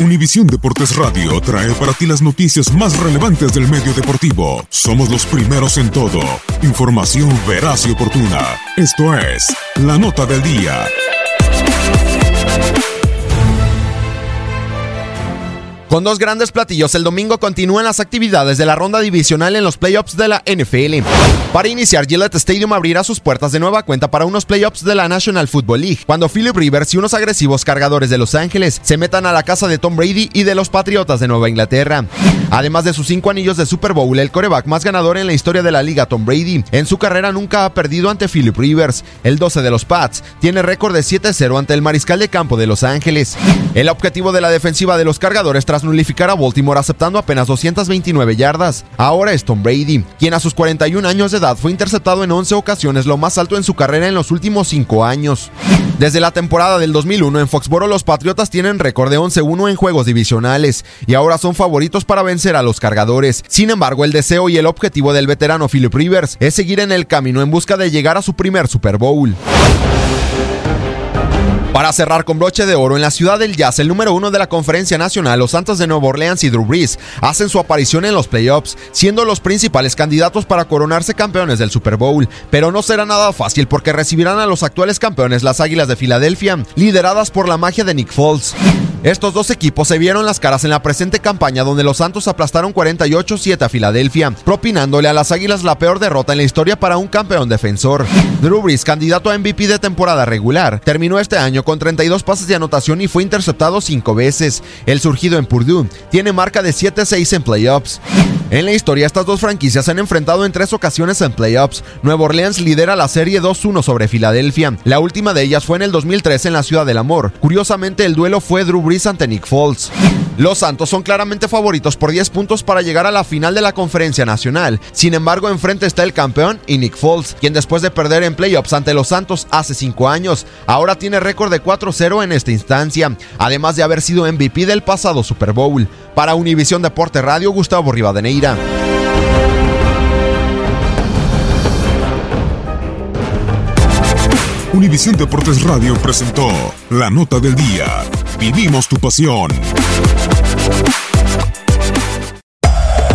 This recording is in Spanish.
Univisión Deportes Radio trae para ti las noticias más relevantes del medio deportivo. Somos los primeros en todo. Información veraz y oportuna. Esto es La Nota del Día. Con dos grandes platillos, el domingo continúan las actividades de la ronda divisional en los playoffs de la NFL. Para iniciar, Gillette Stadium abrirá sus puertas de nueva cuenta para unos playoffs de la National Football League, cuando Philip Rivers y unos agresivos cargadores de Los Ángeles se metan a la casa de Tom Brady y de los Patriotas de Nueva Inglaterra. Además de sus cinco anillos de Super Bowl, el coreback más ganador en la historia de la liga, Tom Brady, en su carrera nunca ha perdido ante Philip Rivers. El 12 de los Pats tiene récord de 7-0 ante el mariscal de campo de Los Ángeles. El objetivo de la defensiva de los cargadores tras nulificar a Baltimore aceptando apenas 229 yardas. Ahora es Tom Brady, quien a sus 41 años de fue interceptado en 11 ocasiones, lo más alto en su carrera en los últimos 5 años. Desde la temporada del 2001 en Foxboro los Patriotas tienen récord de 11-1 en juegos divisionales y ahora son favoritos para vencer a los cargadores. Sin embargo, el deseo y el objetivo del veterano Philip Rivers es seguir en el camino en busca de llegar a su primer Super Bowl. Para cerrar con broche de oro en la ciudad del jazz, el número uno de la conferencia nacional, los Santos de Nueva Orleans y Drew Brees hacen su aparición en los playoffs, siendo los principales candidatos para coronarse campeones del Super Bowl. Pero no será nada fácil porque recibirán a los actuales campeones, las Águilas de Filadelfia, lideradas por la magia de Nick Foles. Estos dos equipos se vieron las caras en la presente campaña donde los Santos aplastaron 48-7 a Filadelfia, propinándole a las Águilas la peor derrota en la historia para un campeón defensor. Drew Brees, candidato a MVP de temporada regular, terminó este año con 32 pases de anotación y fue interceptado 5 veces. El surgido en Purdue tiene marca de 7-6 en playoffs. En la historia, estas dos franquicias se han enfrentado en tres ocasiones en playoffs. Nueva Orleans lidera la serie 2-1 sobre Filadelfia. La última de ellas fue en el 2003 en la Ciudad del Amor. Curiosamente, el duelo fue Drew Brees ante Nick Foles. Los Santos son claramente favoritos por 10 puntos para llegar a la final de la Conferencia Nacional. Sin embargo, enfrente está el campeón y Nick Foles, quien después de perder en playoffs ante los Santos hace 5 años, ahora tiene récord de 4-0 en esta instancia, además de haber sido MVP del pasado Super Bowl. Para Univisión Deporte Radio, Gustavo Rivadeneira. Univisión Deportes Radio presentó La Nota del Día. Vivimos tu pasión.